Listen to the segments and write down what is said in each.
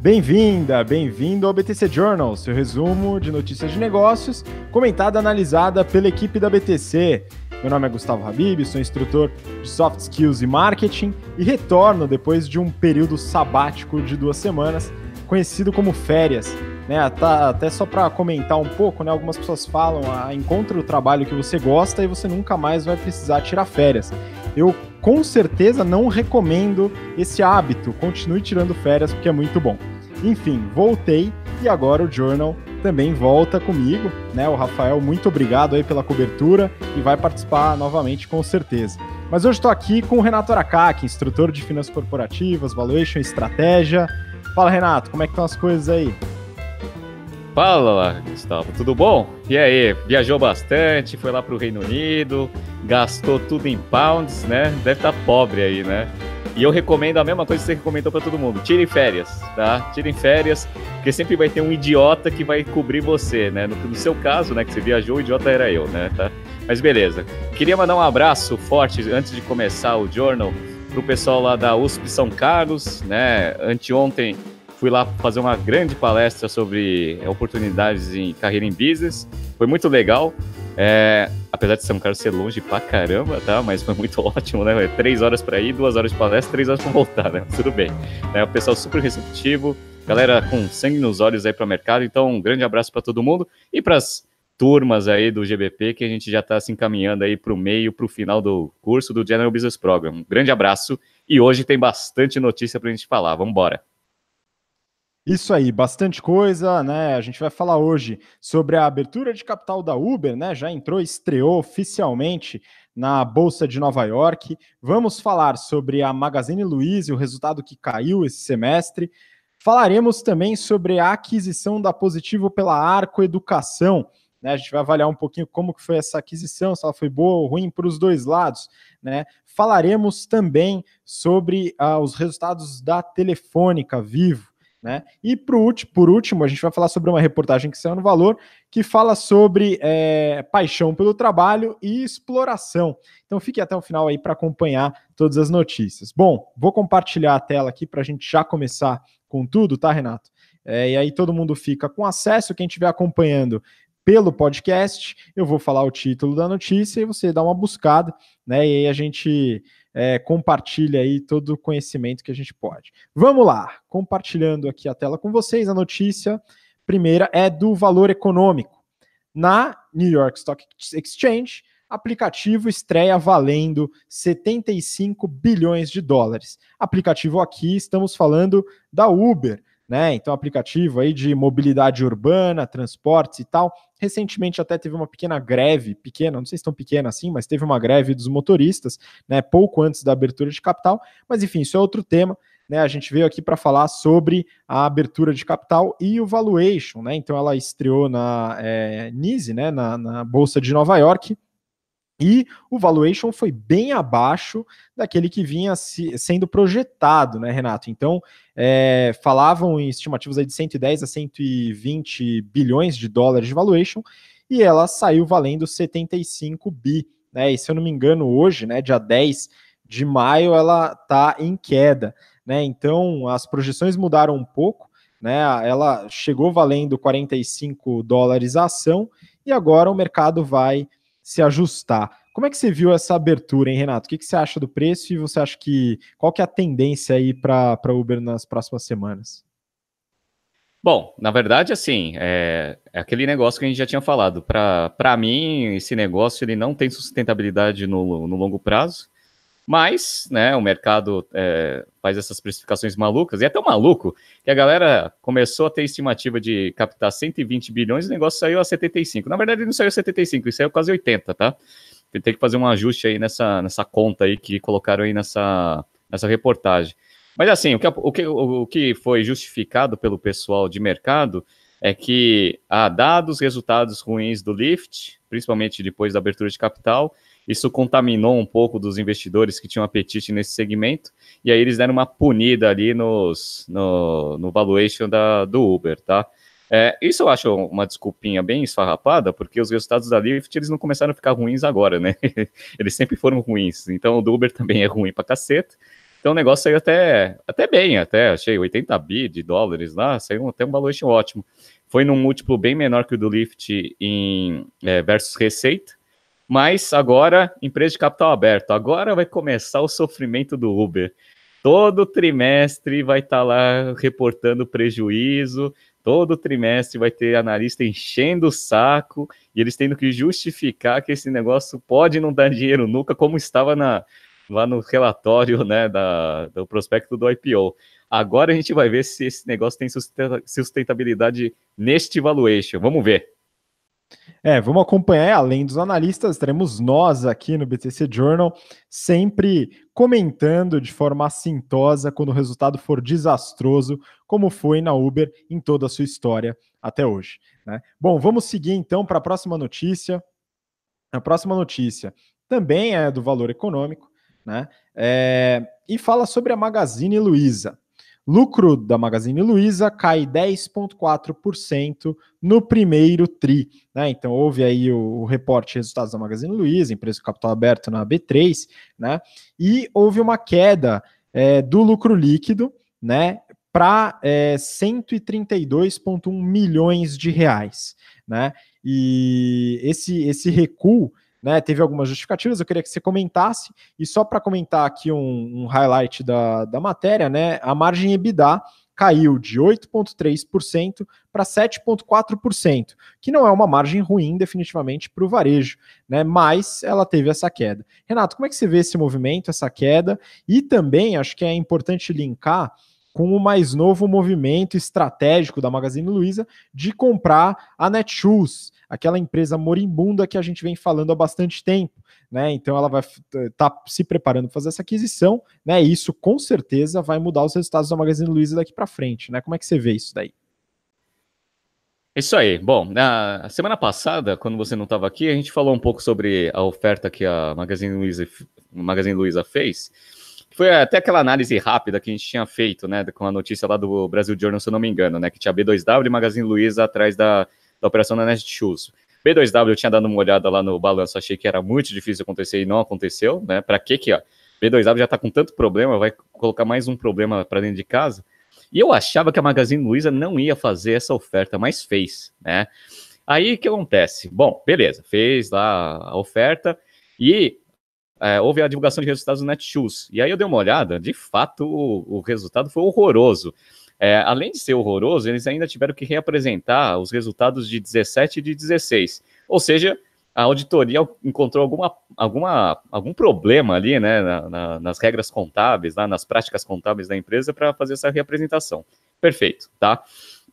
Bem-vinda, bem-vindo ao BTC Journal, seu resumo de notícias de negócios, comentada e analisada pela equipe da BTC. Meu nome é Gustavo Habib, sou instrutor de Soft Skills e Marketing e retorno depois de um período sabático de duas semanas, conhecido como férias. Né, até só para comentar um pouco, né, algumas pessoas falam, ah, encontre o trabalho que você gosta e você nunca mais vai precisar tirar férias. Eu com certeza não recomendo esse hábito. Continue tirando férias porque é muito bom. Enfim, voltei e agora o Journal também volta comigo, né? O Rafael, muito obrigado aí pela cobertura e vai participar novamente com certeza. Mas hoje estou aqui com o Renato Aracaki, instrutor de finanças corporativas, valuation, estratégia. Fala, Renato, como é que estão as coisas aí? Fala, Gustavo, tudo bom? E aí, viajou bastante, foi lá para o Reino Unido, gastou tudo em pounds, né? Deve estar tá pobre aí, né? E eu recomendo a mesma coisa que você recomendou para todo mundo: tirem férias, tá? Tirem férias, porque sempre vai ter um idiota que vai cobrir você, né? No, no seu caso, né, que você viajou, o idiota era eu, né? Tá? Mas beleza. Queria mandar um abraço forte antes de começar o journal pro pessoal lá da USP São Carlos, né? Anteontem fui lá fazer uma grande palestra sobre oportunidades em carreira em business. Foi muito legal. É, apesar de São Carlos ser longe pra caramba, tá? Mas foi muito ótimo, né? Três horas para ir, duas horas de palestra, três horas para voltar, né? Tudo bem. É, o pessoal super receptivo, galera com sangue nos olhos aí para o mercado. Então, um grande abraço para todo mundo e para as turmas aí do GBP que a gente já está se encaminhando aí para o meio, para o final do curso do General Business Program. Um grande abraço e hoje tem bastante notícia para a gente falar. Vamos embora. Isso aí, bastante coisa, né? A gente vai falar hoje sobre a abertura de capital da Uber, né? Já entrou, estreou oficialmente na Bolsa de Nova York. Vamos falar sobre a Magazine Luiza e o resultado que caiu esse semestre. Falaremos também sobre a aquisição da Positivo pela Arco Educação. Né, a gente vai avaliar um pouquinho como que foi essa aquisição, se ela foi boa ou ruim para os dois lados. Né? Falaremos também sobre uh, os resultados da Telefônica Vivo. Né? E por, último, a gente vai falar sobre uma reportagem que saiu no Valor, que fala sobre é, paixão pelo trabalho e exploração. Então fique até o final aí para acompanhar todas as notícias. Bom, vou compartilhar a tela aqui para a gente já começar com tudo, tá, Renato? É, e aí todo mundo fica com acesso, quem estiver acompanhando pelo podcast, eu vou falar o título da notícia e você dá uma buscada, né? E aí a gente é, compartilha aí todo o conhecimento que a gente pode. Vamos lá, compartilhando aqui a tela com vocês, a notícia primeira é do valor econômico. Na New York Stock Exchange, aplicativo estreia valendo 75 bilhões de dólares. Aplicativo aqui, estamos falando da Uber, né? Então, aplicativo aí de mobilidade urbana, transportes e tal. Recentemente até teve uma pequena greve, pequena, não sei se tão pequena assim, mas teve uma greve dos motoristas, né? Pouco antes da abertura de capital. Mas enfim, isso é outro tema. Né, a gente veio aqui para falar sobre a abertura de capital e o valuation, né? Então ela estreou na é, NISE, né? Na, na Bolsa de Nova York, e o valuation foi bem abaixo daquele que vinha se, sendo projetado, né, Renato? Então, é, falavam em estimativas aí de 110 a 120 bilhões de dólares de valuation, e ela saiu valendo 75 bi. Né? E se eu não me engano, hoje, né, dia 10 de maio, ela está em queda. Né? Então, as projeções mudaram um pouco. Né? Ela chegou valendo 45 dólares a ação, e agora o mercado vai se ajustar. Como é que você viu essa abertura, hein, Renato? O que, que você acha do preço e você acha que qual que é a tendência aí para Uber nas próximas semanas? Bom, na verdade, assim, é, é, aquele negócio que a gente já tinha falado. Para mim, esse negócio ele não tem sustentabilidade no, no longo prazo. Mas, né, o mercado é, faz essas precificações malucas, e é tão maluco que a galera começou a ter estimativa de captar 120 bilhões e o negócio saiu a 75. Na verdade, não saiu a 75, isso saiu quase 80, tá? Tem que fazer um ajuste aí nessa, nessa conta aí que colocaram aí nessa, nessa reportagem. Mas assim, o que, o, que, o que foi justificado pelo pessoal de mercado é que, ah, dados resultados ruins do Lyft, principalmente depois da abertura de capital, isso contaminou um pouco dos investidores que tinham apetite nesse segmento, e aí eles deram uma punida ali nos, no, no valuation da, do Uber, tá? É, isso eu acho uma desculpinha bem esfarrapada, porque os resultados da Lyft eles não começaram a ficar ruins agora, né? eles sempre foram ruins. Então o do Uber também é ruim pra caceta. Então o negócio saiu até, até bem, até achei 80 bi de dólares lá, saiu até um valuation ótimo. Foi num múltiplo bem menor que o do Lyft em é, versus receita, mas agora empresa de capital aberto. Agora vai começar o sofrimento do Uber. Todo trimestre vai estar tá lá reportando prejuízo, todo trimestre vai ter analista enchendo o saco e eles tendo que justificar que esse negócio pode não dar dinheiro nunca, como estava na, lá no relatório né, da, do prospecto do IPO. Agora a gente vai ver se esse negócio tem sustentabilidade neste valuation. Vamos ver. É, vamos acompanhar, além dos analistas, teremos nós aqui no BTC Journal, sempre comentando de forma assintosa quando o resultado for desastroso, como foi na Uber em toda a sua história até hoje. Né? Bom, vamos seguir então para a próxima notícia. A próxima notícia também é do valor econômico, né? É, e fala sobre a Magazine Luiza. Lucro da Magazine Luiza cai 10,4% no primeiro TRI. Né? Então, houve aí o, o reporte de resultados da Magazine Luiza, empresa de capital aberto na B3, né? e houve uma queda é, do lucro líquido né, para é, 132,1 milhões de reais. Né? E esse, esse recuo né, teve algumas justificativas, eu queria que você comentasse, e só para comentar aqui um, um, highlight da, da matéria, né, a margem EBITDA caiu de 8,3% para 7,4%, que não é uma margem ruim, definitivamente, para o varejo, né? Mas ela teve essa queda. Renato, como é que você vê esse movimento, essa queda? E também acho que é importante linkar com o mais novo movimento estratégico da Magazine Luiza de comprar a Netshoes aquela empresa moribunda que a gente vem falando há bastante tempo. Né? Então ela vai estar tá se preparando para fazer essa aquisição, né? E isso com certeza vai mudar os resultados da Magazine Luiza daqui para frente, né? Como é que você vê isso daí? Isso aí. Bom, na semana passada, quando você não estava aqui, a gente falou um pouco sobre a oferta que a Magazine Luiza, Magazine Luiza fez. Foi até aquela análise rápida que a gente tinha feito, né, com a notícia lá do Brasil Journal, se eu não me engano, né, que tinha B2W e Magazine Luiza atrás da, da operação da Netshoes. B2W eu tinha dado uma olhada lá no balanço, achei que era muito difícil acontecer e não aconteceu, né? Para que que ó, B2W já está com tanto problema, vai colocar mais um problema para dentro de casa? E eu achava que a Magazine Luiza não ia fazer essa oferta, mas fez, né? Aí o que acontece? Bom, beleza, fez lá a oferta e é, houve a divulgação de resultados do Netshoes. E aí eu dei uma olhada, de fato o, o resultado foi horroroso. É, além de ser horroroso, eles ainda tiveram que reapresentar os resultados de 17 e de 16. Ou seja, a auditoria encontrou alguma, alguma, algum problema ali, né, na, na, nas regras contábeis, lá nas práticas contábeis da empresa para fazer essa reapresentação. Perfeito, tá?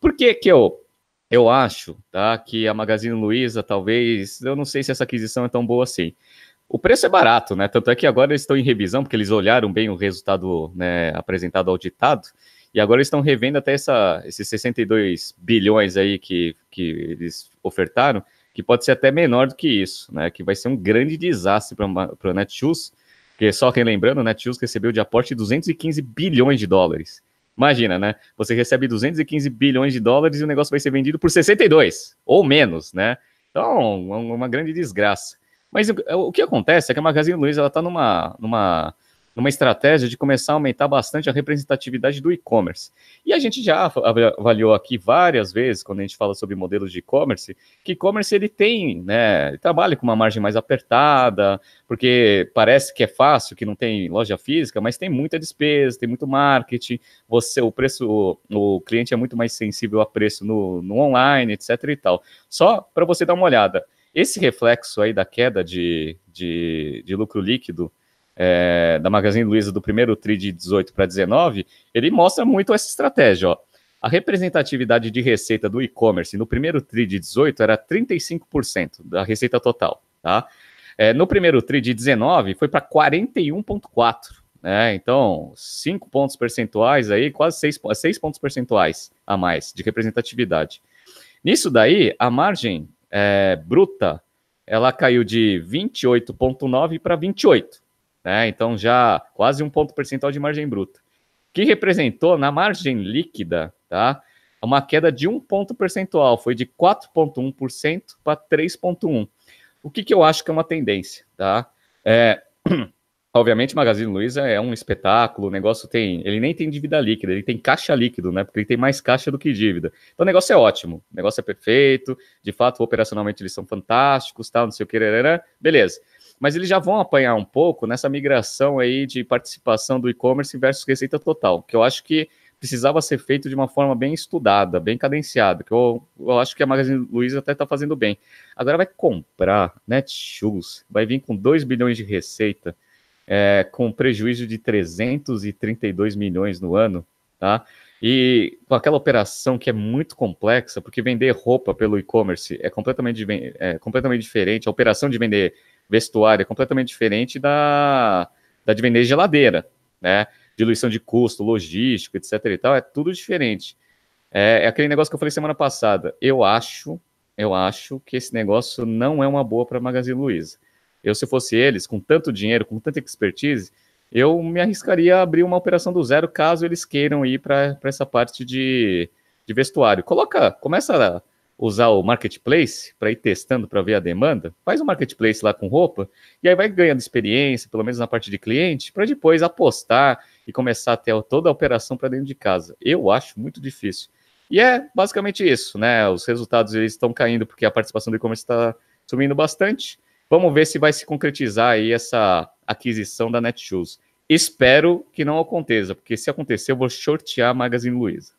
Por que que eu, eu acho, tá, que a Magazine Luiza talvez, eu não sei se essa aquisição é tão boa assim. O preço é barato, né? Tanto é que agora eles estão em revisão, porque eles olharam bem o resultado né, apresentado auditado, e agora eles estão revendo até essa, esses 62 bilhões aí que, que eles ofertaram, que pode ser até menor do que isso, né? Que vai ser um grande desastre para o Netshoes, porque só relembrando, o Netshoes recebeu de aporte 215 bilhões de dólares. Imagina, né? Você recebe 215 bilhões de dólares e o negócio vai ser vendido por 62, ou menos, né? Então, uma grande desgraça. Mas o, o que acontece é que a Magazine Luiza está numa, numa numa estratégia de começar a aumentar bastante a representatividade do e-commerce. E a gente já avaliou aqui várias vezes, quando a gente fala sobre modelos de e-commerce, que e-commerce ele tem, né, ele trabalha com uma margem mais apertada, porque parece que é fácil, que não tem loja física, mas tem muita despesa, tem muito marketing, você, o preço, o, o cliente é muito mais sensível a preço no, no online, etc e tal. Só para você dar uma olhada, esse reflexo aí da queda de, de, de lucro líquido é, da Magazine Luiza do primeiro TRI de 18 para 19, ele mostra muito essa estratégia. Ó. A representatividade de receita do e-commerce no primeiro TRI de 18 era 35% da receita total. Tá? É, no primeiro TRI de 19 foi para 41,4%. Né? Então, 5 pontos percentuais aí, quase 6, 6 pontos percentuais a mais de representatividade. Nisso daí, a margem é, bruta ela caiu de 28,9 para 28 né? Então já quase um ponto percentual de margem bruta, que representou na margem líquida, tá? Uma queda de um ponto percentual, foi de 4,1% para 3,1%. O que, que eu acho que é uma tendência, tá? É, Obviamente, Magazine Luiza é um espetáculo, o negócio tem. Ele nem tem dívida líquida, ele tem caixa líquido, né? Porque ele tem mais caixa do que dívida. Então o negócio é ótimo, o negócio é perfeito, de fato, operacionalmente eles são fantásticos, tal, não sei o que, beleza. Mas eles já vão apanhar um pouco nessa migração aí de participação do e-commerce versus receita total, que eu acho que precisava ser feito de uma forma bem estudada, bem cadenciada, que eu, eu acho que a Magazine Luiza até está fazendo bem. Agora vai comprar Netshoes, vai vir com 2 bilhões de receita é, com prejuízo de 332 milhões no ano, tá? E com aquela operação que é muito complexa, porque vender roupa pelo e-commerce é completamente, é completamente diferente, a operação de vender vestuário é completamente diferente da, da de vender geladeira, né? Diluição de custo, logístico, etc e tal, é tudo diferente. É, é aquele negócio que eu falei semana passada. Eu acho, eu acho que esse negócio não é uma boa para Magazine Luiza. Eu, se fosse eles, com tanto dinheiro, com tanta expertise, eu me arriscaria a abrir uma operação do zero caso eles queiram ir para essa parte de, de vestuário. Coloca, começa a usar o marketplace para ir testando para ver a demanda, faz um marketplace lá com roupa e aí vai ganhando experiência, pelo menos na parte de cliente, para depois apostar e começar a ter toda a operação para dentro de casa. Eu acho muito difícil. E é basicamente isso, né? Os resultados eles estão caindo porque a participação do e-commerce está subindo bastante. Vamos ver se vai se concretizar aí essa aquisição da Netshoes. Espero que não aconteça, porque se acontecer, eu vou shortear a Magazine Luiza.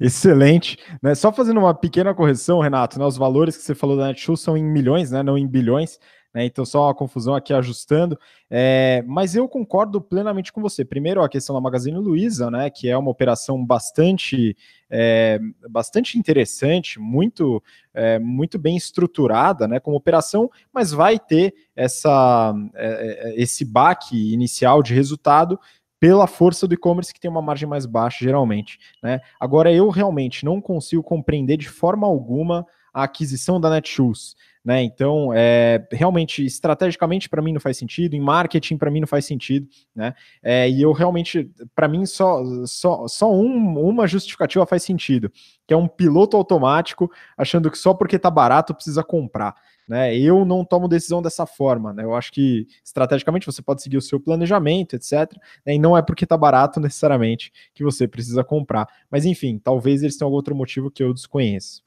Excelente. Né? Só fazendo uma pequena correção, Renato, né? os valores que você falou da Netshoes são em milhões, né? não em bilhões. Né? Então, só uma confusão aqui ajustando. É, mas eu concordo plenamente com você. Primeiro, a questão da Magazine Luiza, né? Que é uma operação bastante, é, bastante interessante, muito, é, muito bem estruturada, né? Como operação, mas vai ter essa, é, é, esse baque inicial de resultado pela força do e-commerce que tem uma margem mais baixa, geralmente. Né? Agora, eu realmente não consigo compreender de forma alguma a aquisição da Netshoes. Né? Então, é, realmente, estrategicamente, para mim não faz sentido, em marketing, para mim não faz sentido. Né? É, e eu realmente, para mim, só, só, só um, uma justificativa faz sentido, que é um piloto automático achando que só porque está barato precisa comprar. Né? Eu não tomo decisão dessa forma. Né? Eu acho que estrategicamente você pode seguir o seu planejamento, etc. Né? E não é porque está barato necessariamente que você precisa comprar. Mas enfim, talvez eles tenham algum outro motivo que eu desconheço.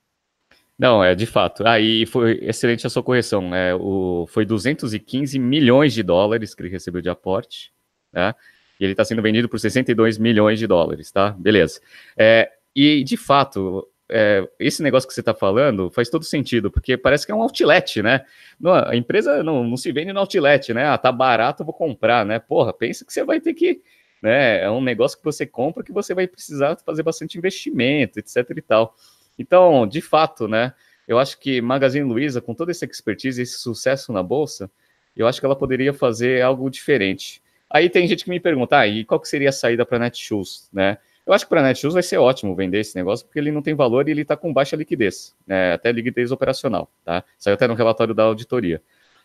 Não, é de fato. Aí ah, foi excelente a sua correção. Né? O, foi 215 milhões de dólares que ele recebeu de aporte, né? E ele está sendo vendido por 62 milhões de dólares, tá? Beleza. É, e de fato, é, esse negócio que você está falando faz todo sentido, porque parece que é um outlet, né? Não, a empresa não, não se vende no outlet, né? Ah, tá barato, vou comprar, né? Porra, pensa que você vai ter que. Né? É um negócio que você compra que você vai precisar fazer bastante investimento, etc e tal. Então, de fato, né? Eu acho que Magazine Luiza, com toda essa expertise, esse sucesso na bolsa, eu acho que ela poderia fazer algo diferente. Aí tem gente que me pergunta, ah, e qual que seria a saída para Netshoes, né? Eu acho que para Netshoes vai ser ótimo vender esse negócio, porque ele não tem valor e ele está com baixa liquidez, né? até liquidez operacional, tá? Saiu até no relatório da auditoria.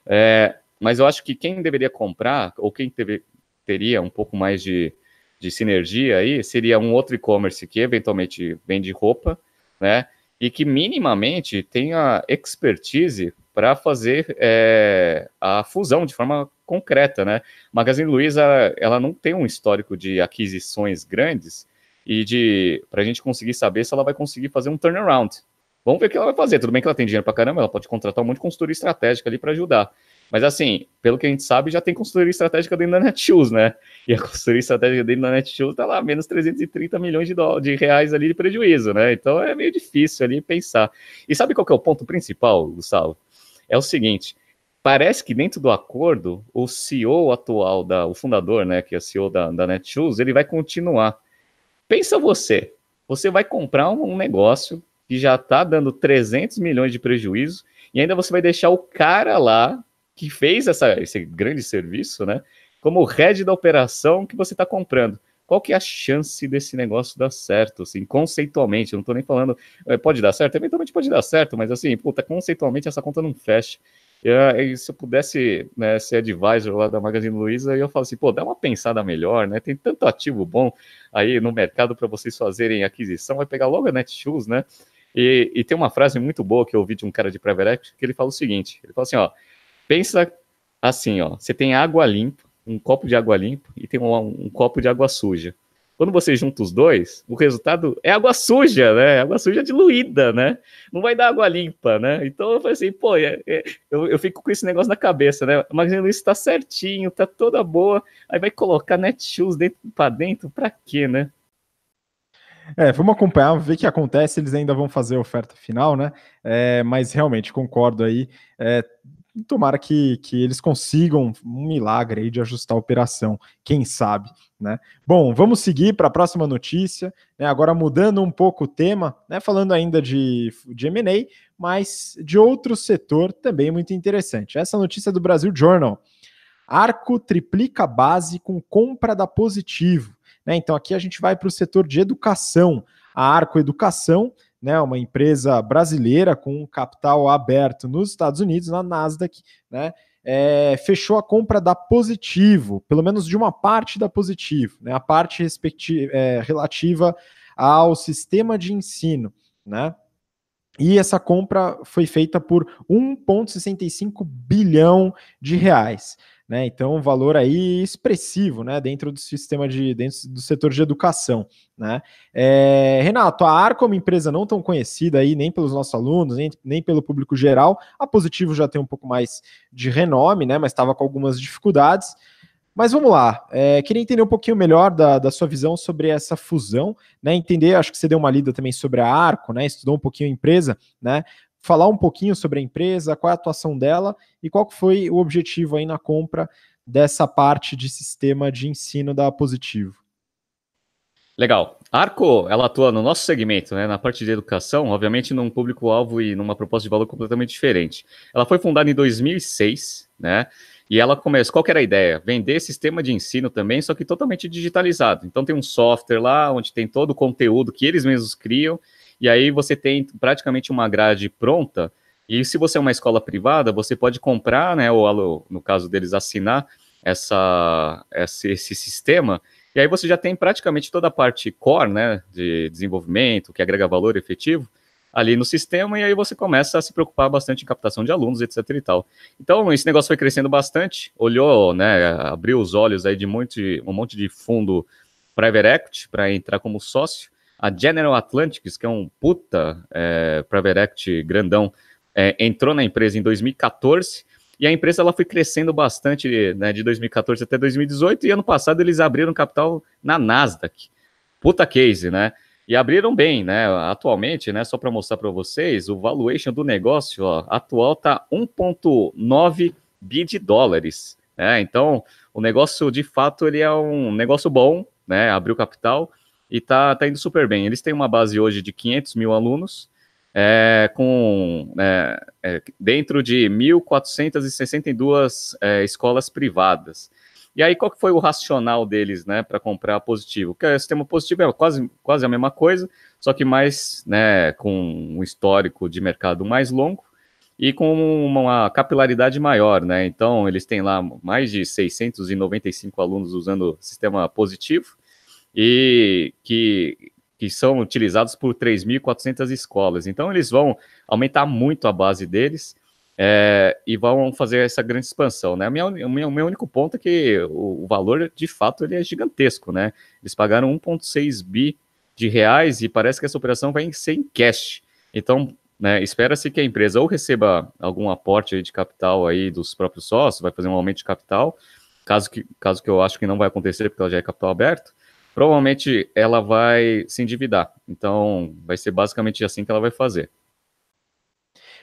É, mas eu acho que quem deveria comprar, ou quem teve, teria um pouco mais de, de sinergia aí, seria um outro e-commerce que eventualmente vende roupa, né? E que minimamente tenha expertise para fazer é, a fusão de forma concreta, né? Magazine Luiza, ela não tem um histórico de aquisições grandes e de para a gente conseguir saber se ela vai conseguir fazer um turnaround. Vamos ver o que ela vai fazer. Tudo bem que ela tem dinheiro para caramba, ela pode contratar um monte de consultoria estratégica ali para ajudar. Mas assim, pelo que a gente sabe, já tem consultoria estratégica dentro da Netshoes, né? E a consultoria estratégica dentro da Netshoes tá lá, menos 330 milhões de, de reais ali de prejuízo, né? Então é meio difícil ali pensar. E sabe qual que é o ponto principal, Gustavo? É o seguinte, parece que dentro do acordo, o CEO atual, da, o fundador, né, que é o CEO da, da Netshoes, ele vai continuar. Pensa você, você vai comprar um, um negócio que já está dando 300 milhões de prejuízo e ainda você vai deixar o cara lá que fez essa, esse grande serviço, né? Como head da operação que você está comprando. Qual que é a chance desse negócio dar certo, assim, conceitualmente? Eu não estou nem falando, é, pode dar certo, eventualmente pode dar certo, mas assim, puta, conceitualmente essa conta não fecha. E, se eu pudesse né, ser advisor lá da Magazine Luiza, eu falo assim, pô, dá uma pensada melhor, né? Tem tanto ativo bom aí no mercado para vocês fazerem aquisição, vai pegar logo a Netshoes, né? E, e, tem uma frase muito boa que eu ouvi de um cara de private que ele fala o seguinte: ele fala assim, ó, Pensa assim, ó, você tem água limpa, um copo de água limpa e tem um, um copo de água suja. Quando você junta os dois, o resultado é água suja, né? Água suja diluída, né? Não vai dar água limpa, né? Então eu falei assim, pô, é, é, eu, eu fico com esse negócio na cabeça, né? A Magazine Luiza tá certinho, tá toda boa, aí vai colocar Netshoes dentro, pra dentro, pra quê, né? É, vamos acompanhar, ver o que acontece. Eles ainda vão fazer a oferta final, né? É, mas realmente concordo aí. É, tomara que, que eles consigam um milagre aí de ajustar a operação, quem sabe, né? Bom, vamos seguir para a próxima notícia, né? Agora mudando um pouco o tema, né? Falando ainda de, de M&A, mas de outro setor também muito interessante. Essa notícia é do Brasil Journal. Arco triplica base com compra da Positivo. Né? Então aqui a gente vai para o setor de educação. A Arco Educação né, uma empresa brasileira com capital aberto nos Estados Unidos, na Nasdaq, né, é, fechou a compra da Positivo, pelo menos de uma parte da Positivo, né, a parte é, relativa ao sistema de ensino, né? E essa compra foi feita por 1,65 bilhão de reais. Né? Então, um valor aí expressivo, né? Dentro do sistema de, dentro do setor de educação, né? É, Renato, a Arco é uma empresa não tão conhecida aí nem pelos nossos alunos, nem, nem pelo público geral. A Positivo já tem um pouco mais de renome, né? Mas estava com algumas dificuldades. Mas vamos lá, é, queria entender um pouquinho melhor da, da, sua visão sobre essa fusão, né? Entender, acho que você deu uma lida também sobre a Arco, né? Estudou um pouquinho a empresa, né? Falar um pouquinho sobre a empresa, qual é a atuação dela e qual foi o objetivo aí na compra dessa parte de sistema de ensino da Positivo. Legal. A Arco, ela atua no nosso segmento, né, na parte de educação, obviamente num público-alvo e numa proposta de valor completamente diferente. Ela foi fundada em 2006, né, e ela começou, qual era a ideia? Vender sistema de ensino também, só que totalmente digitalizado. Então tem um software lá, onde tem todo o conteúdo que eles mesmos criam, e aí você tem praticamente uma grade pronta. E se você é uma escola privada, você pode comprar, né, ou no caso deles assinar essa, esse, esse sistema. E aí você já tem praticamente toda a parte core, né, de desenvolvimento, que agrega valor efetivo, ali no sistema, e aí você começa a se preocupar bastante em captação de alunos, etc e tal. Então, esse negócio foi crescendo bastante, olhou, né, abriu os olhos aí de muito, um monte de fundo private equity para entrar como sócio, a General Atlantics, que é um puta é, private equity grandão, é, entrou na empresa em 2014 e a empresa ela foi crescendo bastante né, de 2014 até 2018 e ano passado eles abriram capital na Nasdaq. Puta case, né? E abriram bem, né? Atualmente, né? Só para mostrar para vocês, o valuation do negócio ó, atual tá 1,9 bi de dólares. Né? Então, o negócio de fato ele é um negócio bom, né? Abriu capital e tá, tá indo super bem. Eles têm uma base hoje de 500 mil alunos, é, com é, é, dentro de 1.462 é, escolas privadas. E aí, qual que foi o racional deles, né, para comprar positivo? Que o sistema positivo é quase, quase a mesma coisa, só que mais, né, com um histórico de mercado mais longo e com uma capilaridade maior, né? Então, eles têm lá mais de 695 alunos usando sistema positivo e que, que são utilizados por 3.400 escolas. Então, eles vão aumentar muito a base deles é, e vão fazer essa grande expansão. Né? O meu, único ponto é que o, o, valor, de fato, ele é gigantesco. Né? Eles pagaram 1,6 bi de reais e parece que essa operação vai ser em cash. Então, né, espera-se que a empresa ou receba algum aporte de capital aí dos próprios sócios, vai fazer um aumento de capital, caso que, caso que eu acho que não vai acontecer, porque ela já é capital aberto, provavelmente ela vai se endividar. Então, vai ser basicamente assim que ela vai fazer.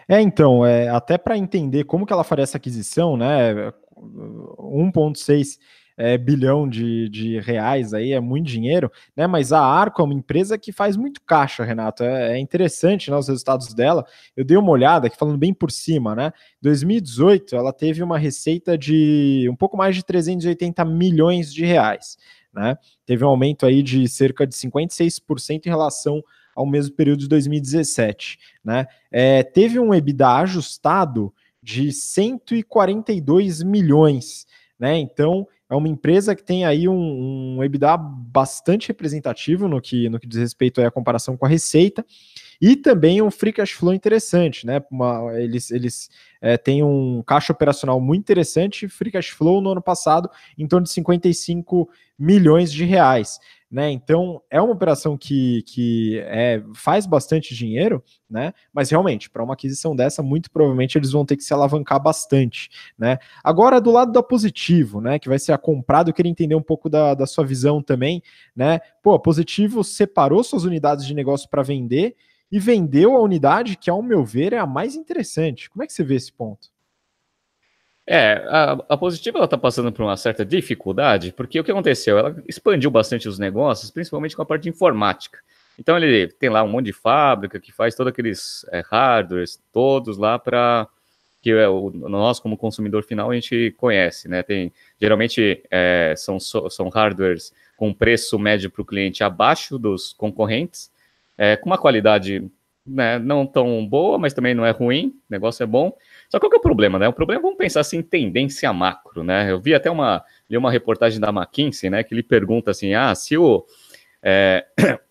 É, então, é, até para entender como que ela faria essa aquisição, né? 1,6 é, bilhão de, de reais aí é muito dinheiro, né? Mas a Arco é uma empresa que faz muito caixa, Renato. É, é interessante né, os resultados dela. Eu dei uma olhada aqui falando bem por cima, né? 2018 ela teve uma receita de um pouco mais de 380 milhões de reais né? Teve um aumento aí de cerca de 56% em relação ao mesmo período de 2017, né? É, teve um EBITDA ajustado de 142 milhões, né? Então é uma empresa que tem aí um, um EBITDA bastante representativo no que, no que diz respeito à comparação com a receita. e também um free cash flow interessante, né? Uma, eles eles é, têm um caixa operacional muito interessante, free cash flow no ano passado em torno de 55 milhões de reais. Né? Então é uma operação que, que é, faz bastante dinheiro, né? Mas realmente, para uma aquisição dessa, muito provavelmente eles vão ter que se alavancar bastante, né? Agora, do lado da positivo, né? Que vai ser a comprado, eu queria entender um pouco da, da sua visão também, né? Pô, a positivo separou suas unidades de negócio para vender e vendeu a unidade que, ao meu ver, é a mais interessante. Como é que você vê esse ponto? É, a, a Positiva está passando por uma certa dificuldade, porque o que aconteceu? Ela expandiu bastante os negócios, principalmente com a parte de informática. Então ele tem lá um monte de fábrica que faz todos aqueles é, hardwares, todos lá para que é o, nós, como consumidor final, a gente conhece, né? Tem, geralmente é, são, são hardwares com preço médio para o cliente abaixo dos concorrentes, é, com uma qualidade né, não tão boa, mas também não é ruim, o negócio é bom. Só qual que é o problema, né? O problema, vamos pensar assim, tendência macro, né? Eu vi até uma, li uma reportagem da McKinsey, né, que ele pergunta assim, ah, se o... É,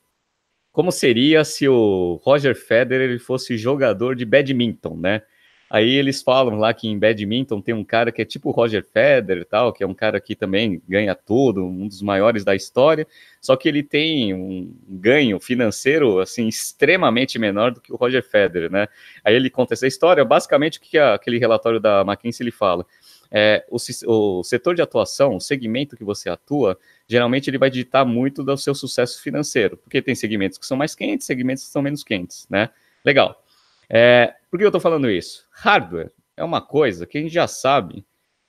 como seria se o Roger Federer fosse jogador de badminton, né? Aí eles falam lá que em badminton tem um cara que é tipo o Roger Federer tal, que é um cara que também ganha tudo, um dos maiores da história, só que ele tem um ganho financeiro assim extremamente menor do que o Roger Federer, né? Aí ele conta essa história, basicamente o que aquele relatório da McKinsey ele fala? É, o, o setor de atuação, o segmento que você atua, geralmente ele vai ditar muito do seu sucesso financeiro, porque tem segmentos que são mais quentes, segmentos que são menos quentes, né? Legal. É, por que eu estou falando isso? Hardware é uma coisa que a gente já sabe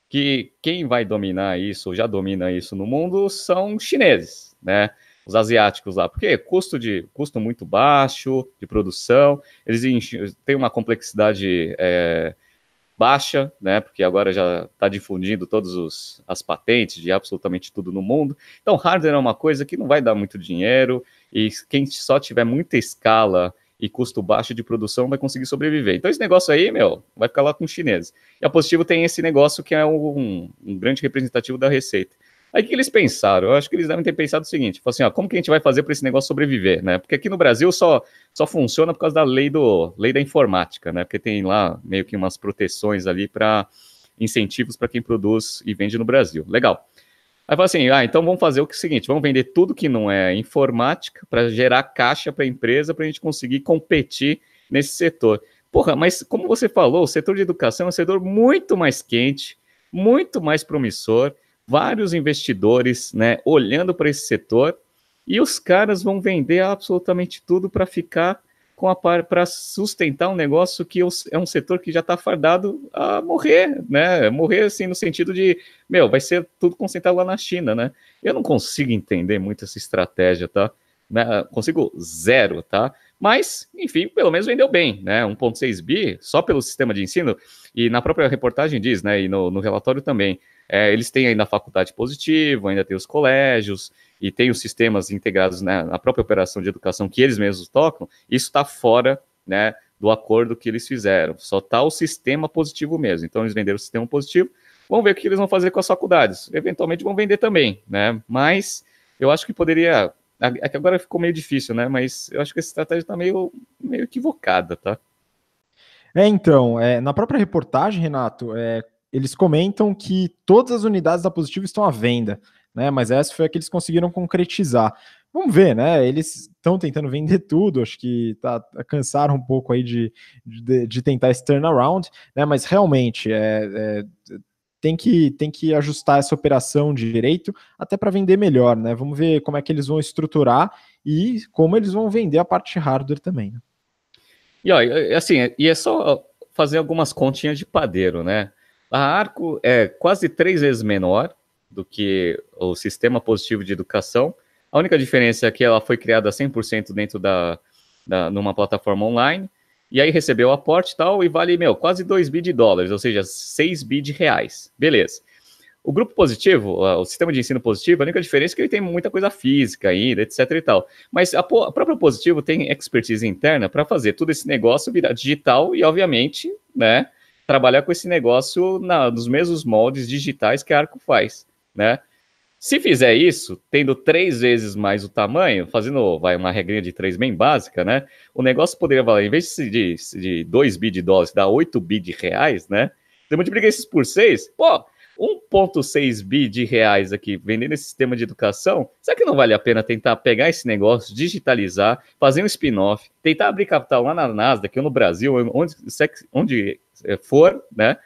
que quem vai dominar isso, ou já domina isso no mundo, são chineses, né? Os asiáticos lá, porque custo de custo muito baixo de produção, eles têm uma complexidade é, baixa, né? Porque agora já está difundindo todas as patentes de absolutamente tudo no mundo. Então, hardware é uma coisa que não vai dar muito dinheiro e quem só tiver muita escala e custo baixo de produção vai conseguir sobreviver. Então esse negócio aí, meu, vai ficar lá com os chineses. E a Positivo tem esse negócio que é um, um grande representativo da receita. Aí o que eles pensaram? Eu acho que eles devem ter pensado o seguinte: assim, ó, como que a gente vai fazer para esse negócio sobreviver, né? Porque aqui no Brasil só, só funciona por causa da lei, do, lei da informática, né? Porque tem lá meio que umas proteções ali para incentivos para quem produz e vende no Brasil. Legal. Aí fala assim: ah, então vamos fazer o, que é seguinte: vamos vender tudo que não é informática para gerar caixa para a empresa para a gente conseguir competir nesse setor. Porra, mas como você falou, o setor de educação é um setor muito mais quente, muito mais promissor, vários investidores né, olhando para esse setor, e os caras vão vender absolutamente tudo para ficar com a para sustentar um negócio que é um setor que já está fardado a morrer, né? Morrer assim no sentido de, meu, vai ser tudo concentrado lá na China, né? Eu não consigo entender muito essa estratégia, tá? Né? Consigo zero, tá? Mas, enfim, pelo menos vendeu bem, né? 1.6 bi só pelo sistema de ensino e na própria reportagem diz, né? E no, no relatório também, é, eles têm ainda a faculdade positiva, ainda tem os colégios, e tem os sistemas integrados né, na própria operação de educação que eles mesmos tocam, isso está fora né, do acordo que eles fizeram. Só está o sistema positivo mesmo. Então, eles venderam o sistema positivo. Vamos ver o que eles vão fazer com as faculdades. Eventualmente vão vender também, né? Mas eu acho que poderia. É que agora ficou meio difícil, né? Mas eu acho que essa estratégia está meio, meio equivocada, tá? É, então, é, na própria reportagem, Renato, é, eles comentam que todas as unidades da Positivo estão à venda né? Mas essa foi a que eles conseguiram concretizar. Vamos ver, né? Eles estão tentando vender tudo, acho que tá, cansaram um pouco aí de, de, de tentar esse turnaround, né? Mas realmente é, é, tem, que, tem que ajustar essa operação de direito até para vender melhor, né? Vamos ver como é que eles vão estruturar e como eles vão vender a parte hardware também. Né? E ó, assim, e é só fazer algumas continhas de padeiro, né? A Arco é quase três vezes menor, do que o sistema positivo de educação. A única diferença é que ela foi criada 100% dentro da, da numa plataforma online, e aí recebeu aporte e tal, e vale, meu, quase 2 bi de dólares, ou seja, 6 bi de reais. Beleza. O grupo positivo, o sistema de ensino positivo, a única diferença é que ele tem muita coisa física ainda, etc e tal. Mas a, a própria positivo tem expertise interna para fazer todo esse negócio virar digital e, obviamente, né, trabalhar com esse negócio na, nos mesmos moldes digitais que a Arco faz né? Se fizer isso, tendo três vezes mais o tamanho, fazendo vai, uma regrinha de três bem básica, né? O negócio poderia valer, em vez de, de 2 bi de dólares, dar 8 bi de reais, né? Você multiplica esses por 6, pô, 1,6 bi de reais aqui vendendo esse sistema de educação, será que não vale a pena tentar pegar esse negócio, digitalizar, fazer um spin-off, tentar abrir capital lá na Nasdaq, ou no Brasil, onde, onde é, for, né?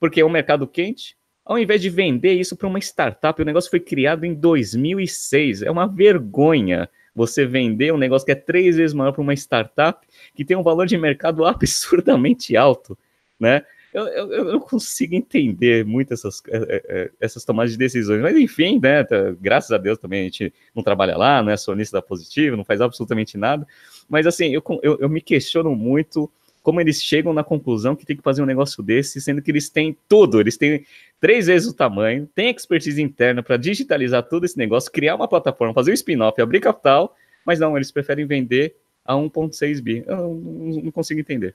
Porque é um mercado quente, ao invés de vender isso para uma startup, o negócio foi criado em 2006. É uma vergonha você vender um negócio que é três vezes maior para uma startup que tem um valor de mercado absurdamente alto, né? Eu, eu, eu não consigo entender muito essas, é, é, é, essas tomadas de decisões, mas enfim, né? Tá, graças a Deus também a gente não trabalha lá, não é sonista da Positivo, não faz absolutamente nada. Mas assim, eu, eu, eu me questiono muito como eles chegam na conclusão que tem que fazer um negócio desse, sendo que eles têm tudo, eles têm três vezes o tamanho, têm expertise interna para digitalizar todo esse negócio, criar uma plataforma, fazer um spin-off, abrir capital, mas não, eles preferem vender a 1,6 bi. Eu não, não consigo entender.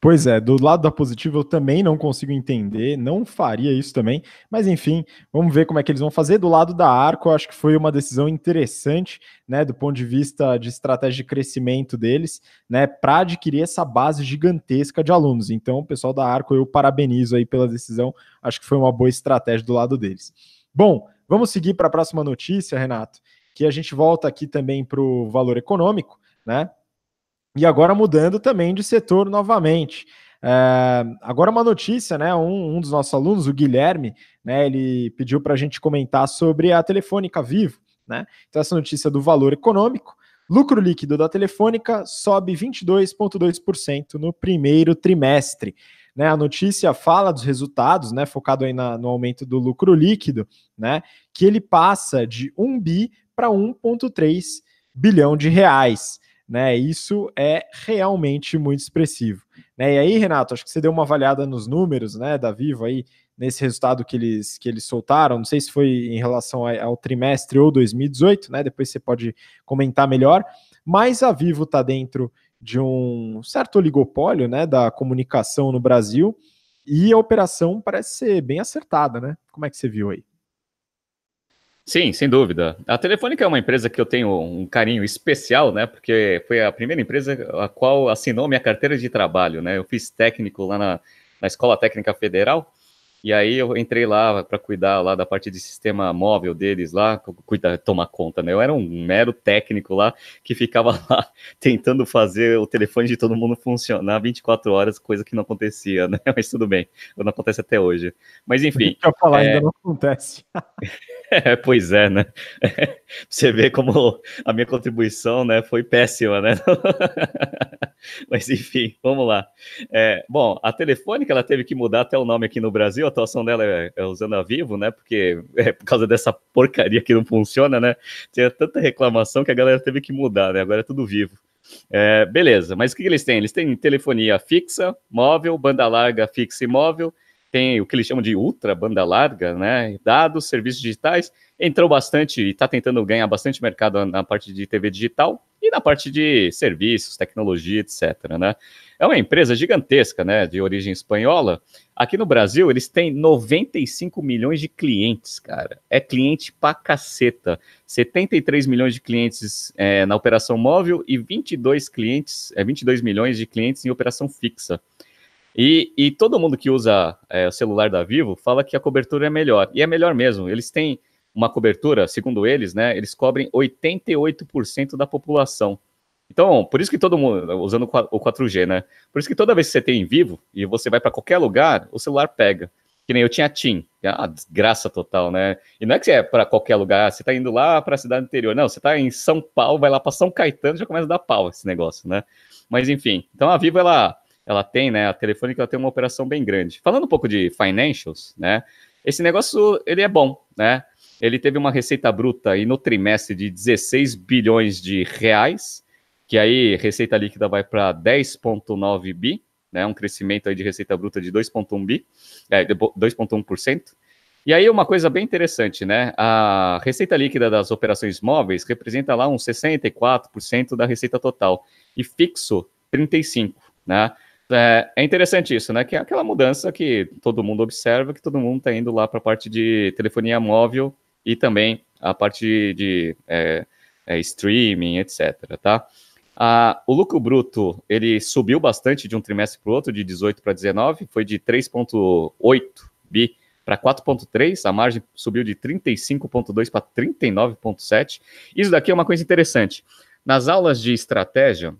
Pois é, do lado da positiva eu também não consigo entender, não faria isso também, mas enfim, vamos ver como é que eles vão fazer. Do lado da Arco, acho que foi uma decisão interessante, né, do ponto de vista de estratégia de crescimento deles, né, para adquirir essa base gigantesca de alunos. Então, o pessoal da Arco, eu parabenizo aí pela decisão, acho que foi uma boa estratégia do lado deles. Bom, vamos seguir para a próxima notícia, Renato, que a gente volta aqui também para o valor econômico, né? E agora mudando também de setor novamente. É, agora uma notícia, né? Um, um, dos nossos alunos, o Guilherme, né? Ele pediu para a gente comentar sobre a Telefônica Vivo, né? Então essa notícia do valor econômico, lucro líquido da Telefônica sobe 22,2% no primeiro trimestre. Né, a notícia fala dos resultados, né, focado aí na, no aumento do lucro líquido, né, que ele passa de 1 bi para 1,3 bilhão de reais né? Isso é realmente muito expressivo. Né? E aí, Renato, acho que você deu uma avaliada nos números, né, da Vivo aí, nesse resultado que eles, que eles soltaram, não sei se foi em relação ao trimestre ou 2018, né? Depois você pode comentar melhor, mas a Vivo está dentro de um certo oligopólio, né, da comunicação no Brasil, e a operação parece ser bem acertada, né? Como é que você viu aí? Sim, sem dúvida. A Telefônica é uma empresa que eu tenho um carinho especial, né? Porque foi a primeira empresa a qual assinou minha carteira de trabalho, né? Eu fiz técnico lá na, na Escola Técnica Federal e aí eu entrei lá para cuidar lá da parte de sistema móvel deles lá, cuidar, tomar conta, né? Eu era um mero técnico lá que ficava lá tentando fazer o telefone de todo mundo funcionar 24 horas, coisa que não acontecia, né? Mas tudo bem, não acontece até hoje. Mas enfim. Eu falar, é... ainda não acontece. é, pois é, né? Você vê como a minha contribuição, né, foi péssima, né? Mas enfim, vamos lá. É, bom, a Telefônica ela teve que mudar até o nome aqui no Brasil atuação dela é, é, usando a Vivo, né? Porque é por causa dessa porcaria que não funciona, né? Tinha tanta reclamação que a galera teve que mudar, né? Agora é tudo Vivo. É, beleza, mas o que, que eles têm? Eles têm telefonia fixa, móvel, banda larga fixa e móvel, tem o que eles chamam de ultra banda larga, né? Dados, serviços digitais. Entrou bastante e está tentando ganhar bastante mercado na parte de TV digital e na parte de serviços, tecnologia, etc. Né? É uma empresa gigantesca, né? De origem espanhola. Aqui no Brasil, eles têm 95 milhões de clientes, cara. É cliente pra caceta. 73 milhões de clientes é, na operação móvel e 22 clientes, é, 22 milhões de clientes em operação fixa. E, e todo mundo que usa é, o celular da Vivo fala que a cobertura é melhor. E é melhor mesmo. Eles têm uma cobertura, segundo eles, né? Eles cobrem 88% da população. Então, por isso que todo mundo, usando o 4G, né? Por isso que toda vez que você tem Vivo e você vai para qualquer lugar, o celular pega. Que nem eu tinha TIM, uma desgraça total, né? E não é que você é para qualquer lugar, você tá indo lá para a cidade interior. Não, você tá em São Paulo, vai lá para São Caetano, já começa a dar pau esse negócio, né? Mas enfim, então a Vivo, ela ela tem, né, a Telefônica ela tem uma operação bem grande. Falando um pouco de financials, né, esse negócio, ele é bom, né, ele teve uma receita bruta aí no trimestre de 16 bilhões de reais, que aí receita líquida vai para 10,9 bi, né, um crescimento aí de receita bruta de 2,1 bi, é, 2,1%. E aí uma coisa bem interessante, né, a receita líquida das operações móveis representa lá uns 64% da receita total, e fixo 35%, né, é, é, interessante isso, né? Que é aquela mudança que todo mundo observa, que todo mundo está indo lá para a parte de telefonia móvel e também a parte de, é, é, streaming, etc. Tá? Ah, o lucro bruto ele subiu bastante de um trimestre para o outro, de 18 para 19, foi de 3,8 bi para 4,3, a margem subiu de 35,2 para 39,7. Isso daqui é uma coisa interessante. Nas aulas de estratégia,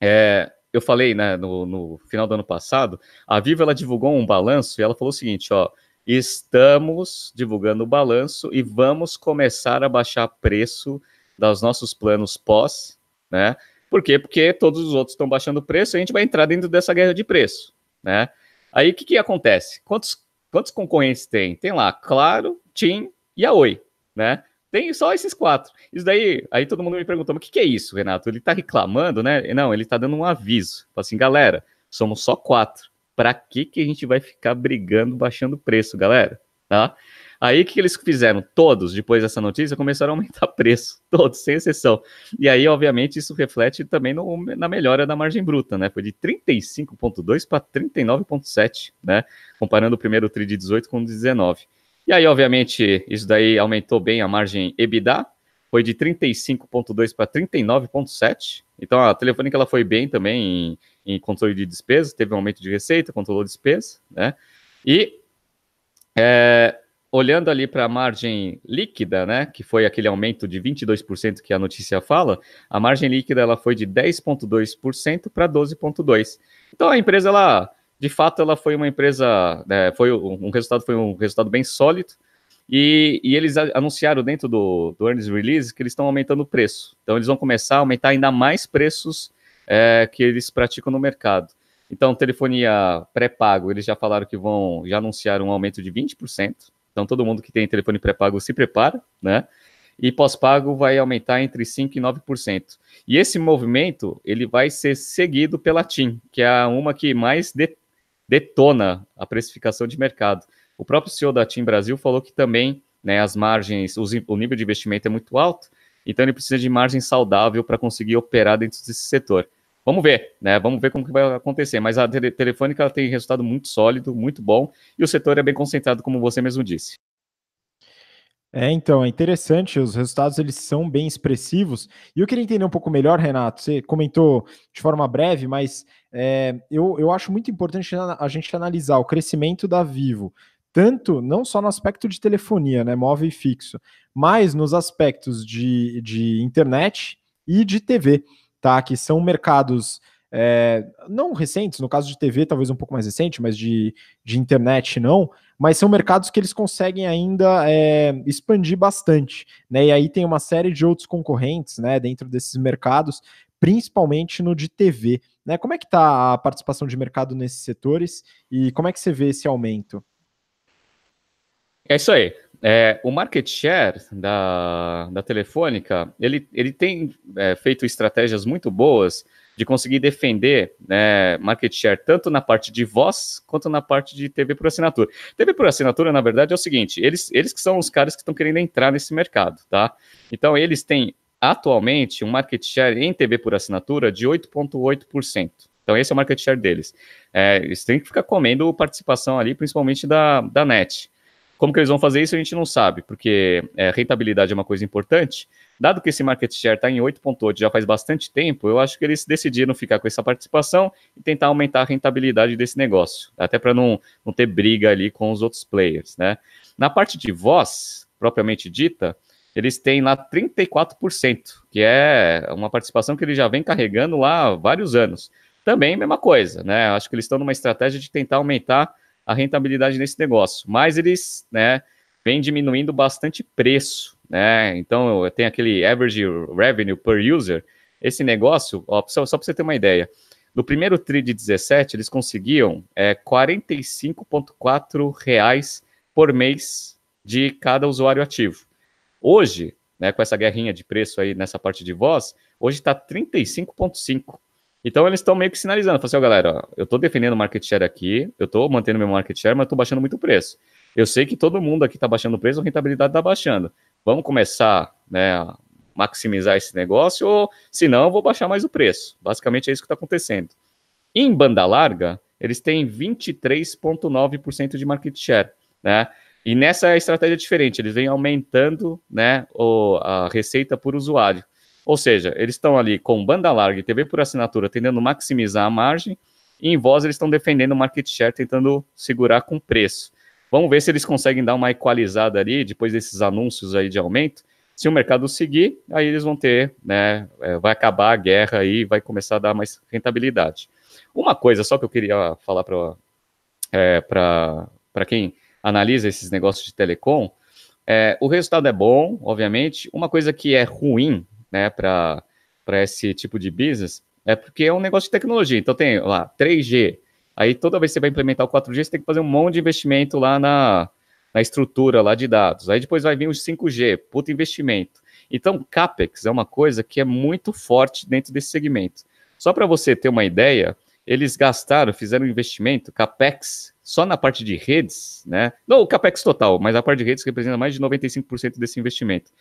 é, eu falei né, no, no, final do ano passado, a Viva ela divulgou um balanço e ela falou o seguinte: ó, estamos divulgando o balanço e vamos começar a baixar preço dos nossos planos pós, né? Por quê? Porque todos os outros estão baixando preço e a gente vai entrar dentro dessa guerra de preço, né? Aí o que, que acontece? Quantos, quantos concorrentes tem? Tem lá Claro, TIM e a Oi, né? Tem só esses quatro. Isso daí, aí todo mundo me perguntou, mas o que, que é isso, Renato? Ele tá reclamando, né? Não, ele tá dando um aviso. Fala assim, galera, somos só quatro. Para que, que a gente vai ficar brigando, baixando preço, galera? Tá? Aí o que eles fizeram? Todos, depois dessa notícia, começaram a aumentar preço, todos, sem exceção. E aí, obviamente, isso reflete também no, na melhora da margem bruta, né? Foi de 35,2 para 39,7, né? Comparando o primeiro TRI de 18 com 19. E aí, obviamente, isso daí aumentou bem a margem EBITDA, foi de 35,2 para 39,7. Então a Telefônica ela foi bem também em, em controle de despesas, teve um aumento de receita, controlou despesa, né? E é, olhando ali para a margem líquida, né, que foi aquele aumento de 22% que a notícia fala, a margem líquida ela foi de 10,2% para 12,2%. Então a empresa, ela, de fato, ela foi uma empresa, né, foi um resultado, foi um resultado bem sólido, e, e eles anunciaram dentro do, do Earnings Release que eles estão aumentando o preço. Então eles vão começar a aumentar ainda mais preços é, que eles praticam no mercado. Então, telefonia pré-pago, eles já falaram que vão, já anunciaram um aumento de 20%. Então, todo mundo que tem telefone pré-pago se prepara, né? E pós-pago vai aumentar entre 5% e 9%. E esse movimento, ele vai ser seguido pela TIM, que é uma que mais de, detona a precificação de mercado. O próprio CEO da TIM Brasil falou que também né, as margens, o nível de investimento é muito alto, então ele precisa de margem saudável para conseguir operar dentro desse setor. Vamos ver, né? Vamos ver como que vai acontecer. Mas a tele Telefônica tem resultado muito sólido, muito bom, e o setor é bem concentrado, como você mesmo disse. É, então, é interessante, os resultados eles são bem expressivos. E eu queria entender um pouco melhor, Renato, você comentou de forma breve, mas é, eu, eu acho muito importante a gente analisar o crescimento da Vivo, tanto, não só no aspecto de telefonia, né, móvel e fixo, mas nos aspectos de, de internet e de TV tá? Que são mercados é, não recentes, no caso de TV, talvez um pouco mais recente, mas de, de internet não, mas são mercados que eles conseguem ainda é, expandir bastante, né? E aí tem uma série de outros concorrentes, né, dentro desses mercados, principalmente no de TV, né? Como é que está a participação de mercado nesses setores e como é que você vê esse aumento? É isso aí. É, o market share da, da Telefônica, ele, ele tem é, feito estratégias muito boas de conseguir defender né, market share tanto na parte de voz quanto na parte de TV por assinatura. TV por assinatura, na verdade, é o seguinte: eles, eles que são os caras que estão querendo entrar nesse mercado, tá? Então, eles têm atualmente um market share em TV por assinatura de 8,8%. Então, esse é o market share deles. É, eles têm que ficar comendo participação ali, principalmente da, da NET. Como que eles vão fazer isso, a gente não sabe, porque é, rentabilidade é uma coisa importante. Dado que esse market share está em 8,8 já faz bastante tempo, eu acho que eles decidiram ficar com essa participação e tentar aumentar a rentabilidade desse negócio, até para não, não ter briga ali com os outros players, né? Na parte de voz, propriamente dita, eles têm lá 34%, que é uma participação que eles já vem carregando lá há vários anos. Também mesma coisa, né? Acho que eles estão numa estratégia de tentar aumentar a rentabilidade nesse negócio. Mas eles, né, vêm diminuindo bastante preço, né? Então, tem aquele average revenue per user. Esse negócio, ó, só, só para você ter uma ideia, no primeiro TRI de 17, eles conseguiam é, 45,4 reais por mês de cada usuário ativo. Hoje, né, com essa guerrinha de preço aí nessa parte de voz, hoje está 35,5. Então eles estão meio que sinalizando, falando assim, ó, galera, ó, eu estou defendendo o market share aqui, eu estou mantendo meu market share, mas estou baixando muito o preço. Eu sei que todo mundo aqui está baixando o preço, a rentabilidade está baixando. Vamos começar né, a maximizar esse negócio, ou se não, eu vou baixar mais o preço. Basicamente é isso que está acontecendo. Em banda larga, eles têm 23,9% de market share. Né? E nessa estratégia diferente, eles vêm aumentando né, o, a receita por usuário. Ou seja, eles estão ali com banda larga e TV por assinatura, tentando maximizar a margem, e em voz eles estão defendendo o market share, tentando segurar com preço. Vamos ver se eles conseguem dar uma equalizada ali, depois desses anúncios aí de aumento. Se o mercado seguir, aí eles vão ter, né, é, vai acabar a guerra e vai começar a dar mais rentabilidade. Uma coisa só que eu queria falar para é, para quem analisa esses negócios de telecom, é, o resultado é bom, obviamente. Uma coisa que é ruim né, para esse tipo de business, é porque é um negócio de tecnologia. Então tem lá 3G. Aí toda vez que você vai implementar o 4G, você tem que fazer um monte de investimento lá na, na estrutura lá de dados. Aí depois vai vir os 5G, puto investimento. Então, CAPEX é uma coisa que é muito forte dentro desse segmento. Só para você ter uma ideia, eles gastaram, fizeram um investimento, CAPEX, só na parte de redes, né? Não o CAPEX total, mas a parte de redes representa mais de 95% desse investimento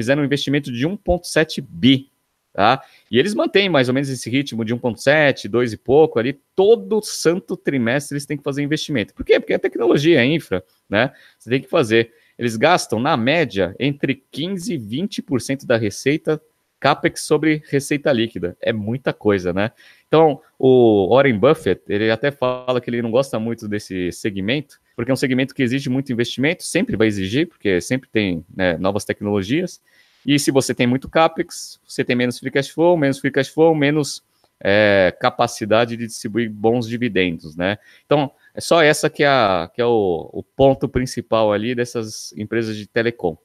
fizeram um investimento de 1,7 bi. Tá? E eles mantêm mais ou menos esse ritmo de 1,7, 2 e pouco ali, todo santo trimestre eles têm que fazer investimento. Por quê? Porque é tecnologia, é infra, né? Você tem que fazer. Eles gastam, na média, entre 15% e 20% da receita CAPEX sobre receita líquida. É muita coisa, né? Então, o Warren Buffett, ele até fala que ele não gosta muito desse segmento, porque é um segmento que exige muito investimento, sempre vai exigir, porque sempre tem né, novas tecnologias. E se você tem muito CAPEX, você tem menos free cash flow, menos free cash flow, menos é, capacidade de distribuir bons dividendos, né? Então, é só essa que é, a, que é o, o ponto principal ali dessas empresas de telecom.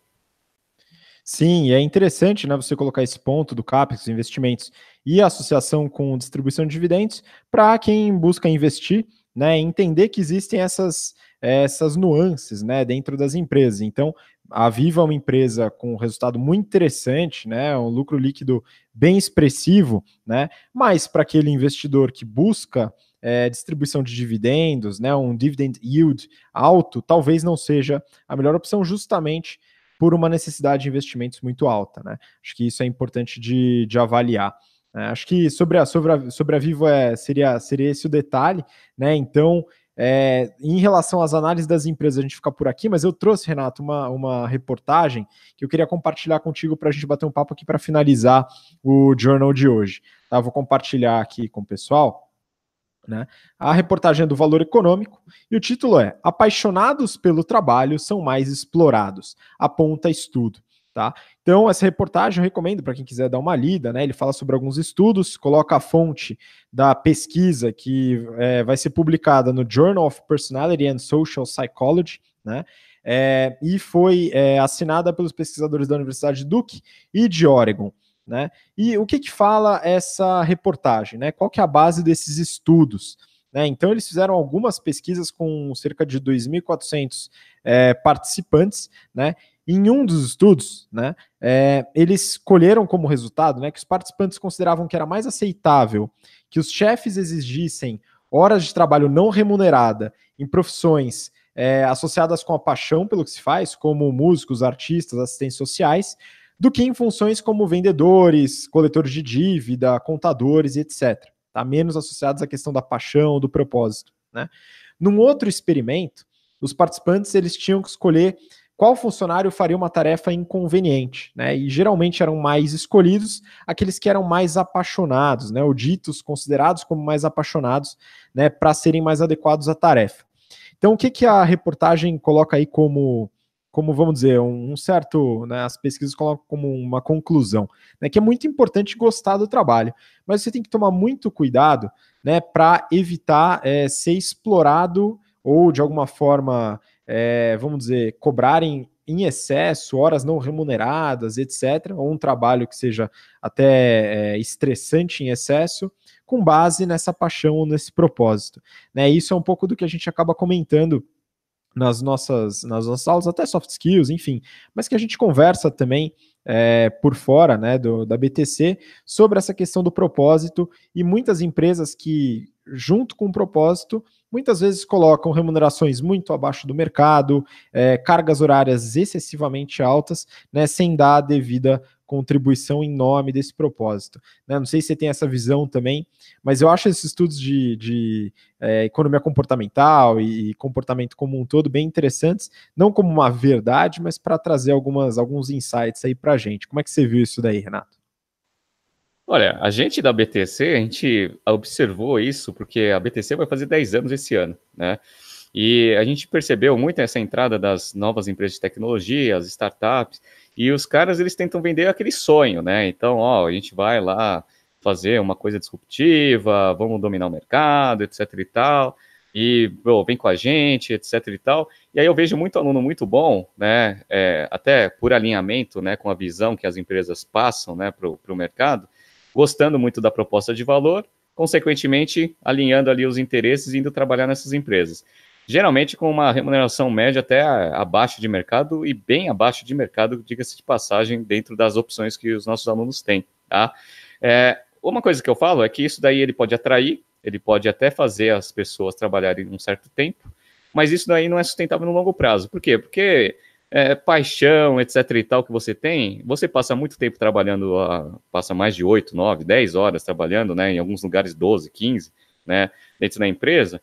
Sim, é interessante né, você colocar esse ponto do CAPEX, investimentos e associação com distribuição de dividendos para quem busca investir, né, entender que existem essas, essas nuances né, dentro das empresas. Então, a Viva é uma empresa com um resultado muito interessante, né, um lucro líquido bem expressivo, né, mas para aquele investidor que busca é, distribuição de dividendos, né, um dividend yield alto, talvez não seja a melhor opção, justamente por uma necessidade de investimentos muito alta. Né? Acho que isso é importante de, de avaliar. Né? Acho que sobre a, sobre a, sobre a Vivo é, seria, seria esse o detalhe, né? Então, é, em relação às análises das empresas, a gente fica por aqui, mas eu trouxe, Renato, uma, uma reportagem que eu queria compartilhar contigo para a gente bater um papo aqui para finalizar o journal de hoje. Tá? Vou compartilhar aqui com o pessoal. Né? A reportagem é do Valor Econômico e o título é Apaixonados pelo trabalho são mais explorados, aponta estudo. Tá? Então, essa reportagem eu recomendo para quem quiser dar uma lida, né? Ele fala sobre alguns estudos, coloca a fonte da pesquisa que é, vai ser publicada no Journal of Personality and Social Psychology, né? É, e foi é, assinada pelos pesquisadores da Universidade de Duke e de Oregon. Né? E o que, que fala essa reportagem? Né? Qual que é a base desses estudos? Né? Então, eles fizeram algumas pesquisas com cerca de 2.400 é, participantes, né? Em um dos estudos, né, é, eles colheram como resultado né, que os participantes consideravam que era mais aceitável que os chefes exigissem horas de trabalho não remunerada em profissões é, associadas com a paixão pelo que se faz, como músicos, artistas, assistentes sociais, do que em funções como vendedores, coletores de dívida, contadores e etc. Tá? Menos associados à questão da paixão, do propósito. Né? Num outro experimento, os participantes eles tinham que escolher qual funcionário faria uma tarefa inconveniente, né? E geralmente eram mais escolhidos aqueles que eram mais apaixonados, né? Ou ditos, considerados como mais apaixonados, né? Para serem mais adequados à tarefa. Então, o que, que a reportagem coloca aí como, como vamos dizer, um, certo, né? As pesquisas colocam como uma conclusão, né? Que é muito importante gostar do trabalho, mas você tem que tomar muito cuidado, né? Para evitar é, ser explorado ou de alguma forma é, vamos dizer, cobrarem em excesso, horas não remuneradas, etc., ou um trabalho que seja até é, estressante em excesso, com base nessa paixão ou nesse propósito. Né? Isso é um pouco do que a gente acaba comentando nas nossas, nas nossas aulas, até soft skills, enfim, mas que a gente conversa também é, por fora né, do, da BTC sobre essa questão do propósito e muitas empresas que, junto com o propósito, muitas vezes colocam remunerações muito abaixo do mercado, é, cargas horárias excessivamente altas, né, sem dar a devida contribuição em nome desse propósito. Né? Não sei se você tem essa visão também, mas eu acho esses estudos de, de é, economia comportamental e, e, comportamento como um todo bem interessantes, não como uma verdade, mas para trazer algumas, alguns insights aí para a gente. Como é que você viu isso daí, Renato? Olha, a gente da BTC, a gente observou isso porque a BTC vai fazer 10 anos esse ano, né? E a gente percebeu muito essa entrada das novas empresas de tecnologia, as startups, e os caras eles tentam vender aquele sonho, né? Então, ó, a gente vai lá fazer uma coisa disruptiva, vamos dominar o mercado, etc e tal, e vem com a gente, etc e tal. E aí eu vejo muito aluno muito bom, né? É, até por alinhamento, né, com a visão que as empresas passam, né, para o mercado, gostando muito da proposta de valor, consequentemente alinhando ali os interesses e indo trabalhar nessas empresas geralmente com uma remuneração média até abaixo de mercado e bem abaixo de mercado, diga-se de passagem, dentro das opções que os nossos alunos têm. Tá? É, uma coisa que eu falo é que isso daí ele pode atrair, ele pode até fazer as pessoas trabalharem um certo tempo, mas isso daí não é sustentável no longo prazo. Por quê? Porque é, paixão, etc e tal que você tem, você passa muito tempo trabalhando, passa mais de 8, 9, 10 horas trabalhando, né, em alguns lugares 12, 15, né, dentro da empresa,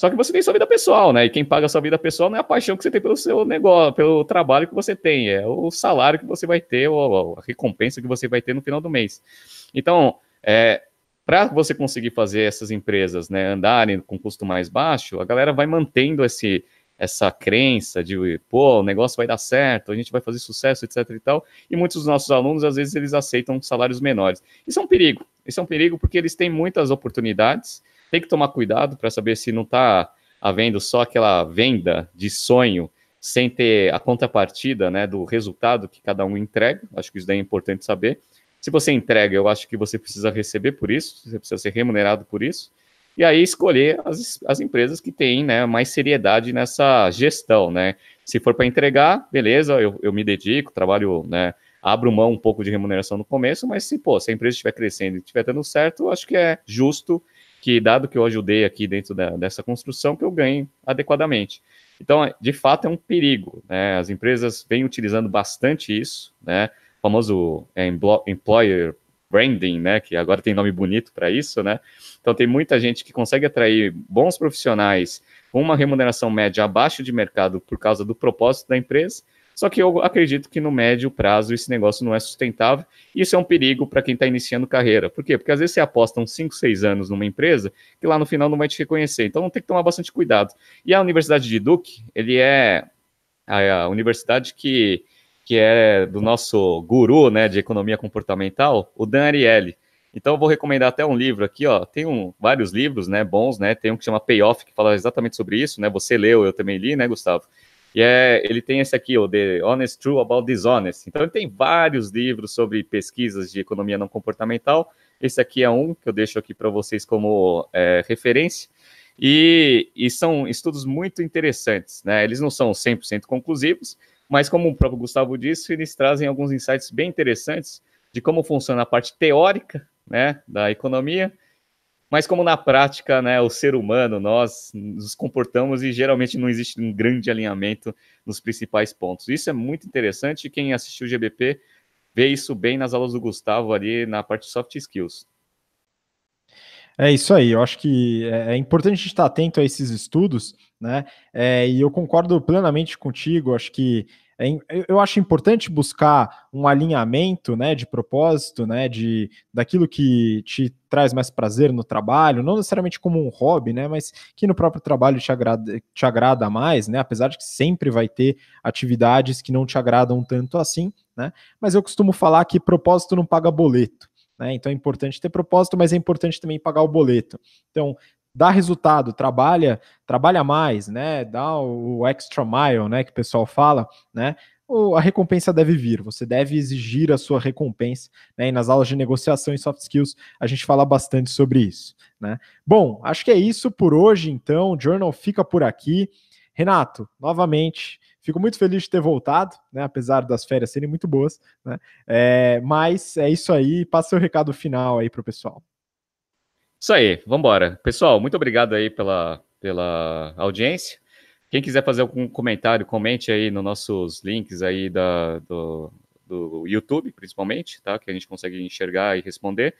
só que você tem sua vida pessoal, né? E quem paga a sua vida pessoal não é a paixão que você tem pelo seu negócio, pelo trabalho que você tem, é o salário que você vai ter, ou a recompensa que você vai ter no final do mês. Então, é, para você conseguir fazer essas empresas né, andarem com custo mais baixo, a galera vai mantendo esse, essa crença de, pô, o negócio vai dar certo, a gente vai fazer sucesso, etc e tal. E muitos dos nossos alunos, às vezes, eles aceitam salários menores. Isso é um perigo. Isso é um perigo porque eles têm muitas oportunidades tem que tomar cuidado para saber se não está havendo só aquela venda de sonho sem ter a contrapartida né, do resultado que cada um entrega. Acho que isso daí é importante saber. Se você entrega, eu acho que você precisa receber por isso, você precisa ser remunerado por isso. E aí escolher as, as empresas que têm né, mais seriedade nessa gestão. Né? Se for para entregar, beleza, eu, eu me dedico, trabalho, né, abro mão um pouco de remuneração no começo, mas se, pô, se a empresa estiver crescendo e estiver dando certo, acho que é justo que, dado que eu ajudei aqui dentro da, dessa construção, que eu ganhe adequadamente. Então, de fato, é um perigo. Né? As empresas vêm utilizando bastante isso, né? O famoso é, employer branding, né? Que agora tem nome bonito para isso, né? Então, tem muita gente que consegue atrair bons profissionais com uma remuneração média abaixo de mercado por causa do propósito da empresa só que eu acredito que no médio prazo esse negócio não é sustentável. Isso é um perigo para quem está iniciando carreira. Por quê? Porque às vezes você aposta uns 5, 6 anos numa empresa que lá no final não vai te reconhecer. Então tem que tomar bastante cuidado. E a Universidade de Duke, ele é a, universidade que, que é do nosso guru né, de economia comportamental, o Dan Ariely. Então eu vou recomendar até um livro aqui, ó. Tem um, vários livros, né, bons, né? Tem um que chama Payoff, que fala exatamente sobre isso, né? Você leu, eu também li, né, Gustavo? E é, ele tem esse aqui, o The Honest True About Dishonest. Então, ele tem vários livros sobre pesquisas de economia não comportamental. Esse aqui é um que eu deixo aqui para vocês como é, referência. E, e, são estudos muito interessantes. Né? Eles não são 100% conclusivos, mas como o próprio Gustavo disse, eles trazem alguns insights bem interessantes de como funciona a parte teórica né, da economia mas como na prática, né, o ser humano, nós nos comportamos e geralmente não existe um grande alinhamento nos principais pontos. Isso é muito interessante. Quem assistiu o GBP vê isso bem nas aulas do Gustavo ali na parte de soft skills. É isso aí, eu acho que é, é importante a gente estar atento a esses estudos, né? É, e eu concordo plenamente contigo, acho que é, eu acho importante buscar um alinhamento, né, de propósito, né, de daquilo que te traz mais prazer no trabalho, não necessariamente como um hobby, né, mas que no próprio trabalho te agrada, te agrada mais, né, apesar de que sempre vai ter atividades que não te agradam tanto assim, né, mas eu costumo falar que propósito não paga boleto, né, então é importante ter propósito, mas é importante também pagar o boleto. Então, dá resultado, trabalha, trabalha mais, né? Dá o extra mile, né? Que o pessoal fala, né? a recompensa deve vir, você deve exigir a sua recompensa, né? E nas aulas de negociação e soft skills a gente fala bastante sobre isso, né? Bom, acho que é isso por hoje, então. O Journal fica por aqui. Renato, novamente, fico muito feliz de ter voltado, né? Apesar das férias serem muito boas, né? É, mas é isso aí. Passa o recado final aí para o pessoal. Isso aí, vamos embora. Pessoal, muito obrigado aí pela, pela audiência. Quem quiser fazer algum comentário, comente aí nos nossos links aí da, do, do YouTube, principalmente, tá? Que a gente consegue enxergar e responder.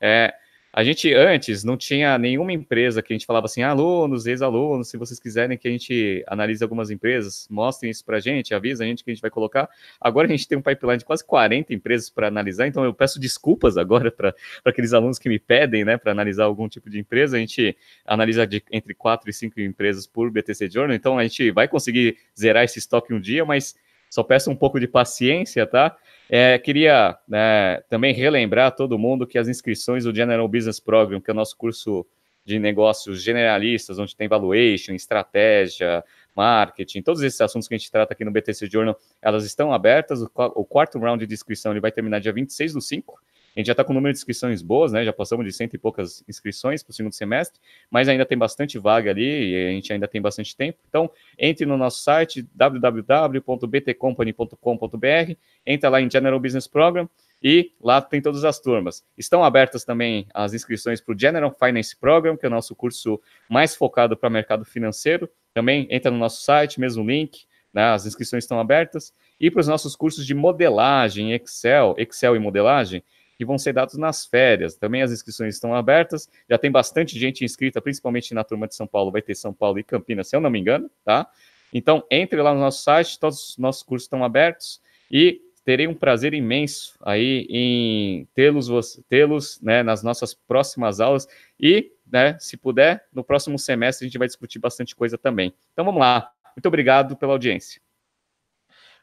É, a gente antes não tinha nenhuma empresa que a gente falava assim, alunos, ex-alunos, se vocês quiserem que a gente analise algumas empresas, mostrem isso para a gente, avisa a gente que a gente vai colocar. Agora a gente tem um pipeline de quase 40 empresas para analisar, então eu peço desculpas agora para aqueles alunos que me pedem, né, para analisar algum tipo de empresa. A gente analisa de, entre 4 e 5 empresas por BTC Journal, então a gente vai conseguir zerar esse estoque um dia, mas só peço um pouco de paciência, tá? É, queria né, também relembrar a todo mundo que as inscrições do General Business Program, que é o nosso curso de negócios generalistas, onde tem valuation, estratégia, marketing, todos esses assuntos que a gente trata aqui no BTC Journal, elas estão abertas. O, o quarto round de inscrição ele vai terminar dia 26 do 5. A gente já está com um número de inscrições boas, né? Já passamos de cento e poucas inscrições para o segundo semestre, mas ainda tem bastante vaga ali e a gente ainda tem bastante tempo. Então, entre no nosso site www.btcompany.com.br, entra lá em General Business Program e lá tem todas as turmas. Estão abertas também as inscrições para o General Finance Program, que é o nosso curso mais focado para mercado financeiro. Também entra no nosso site, mesmo link. Né, as inscrições estão abertas. E para os nossos cursos de modelagem, Excel, Excel e modelagem, que vão ser dados nas férias. Também as inscrições estão abertas, já tem bastante gente inscrita, principalmente na turma de São Paulo, vai ter São Paulo e Campinas, se eu não me engano, tá? Então, entre lá no nosso site, todos os nossos cursos estão abertos e terei um prazer imenso aí em tê-los tê-los né, nas nossas próximas aulas e, né, se puder, no próximo semestre a gente vai discutir bastante coisa também. Então vamos lá. Muito obrigado pela audiência.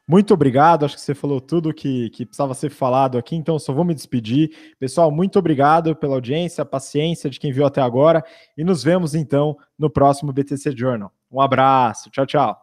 Muito obrigado, acho que você falou tudo que, que precisava ser falado aqui, então só vou me despedir. Pessoal, muito obrigado pela audiência, paciência de quem viu até agora e nos vemos então no próximo BTC Journal. Um abraço, tchau, tchau.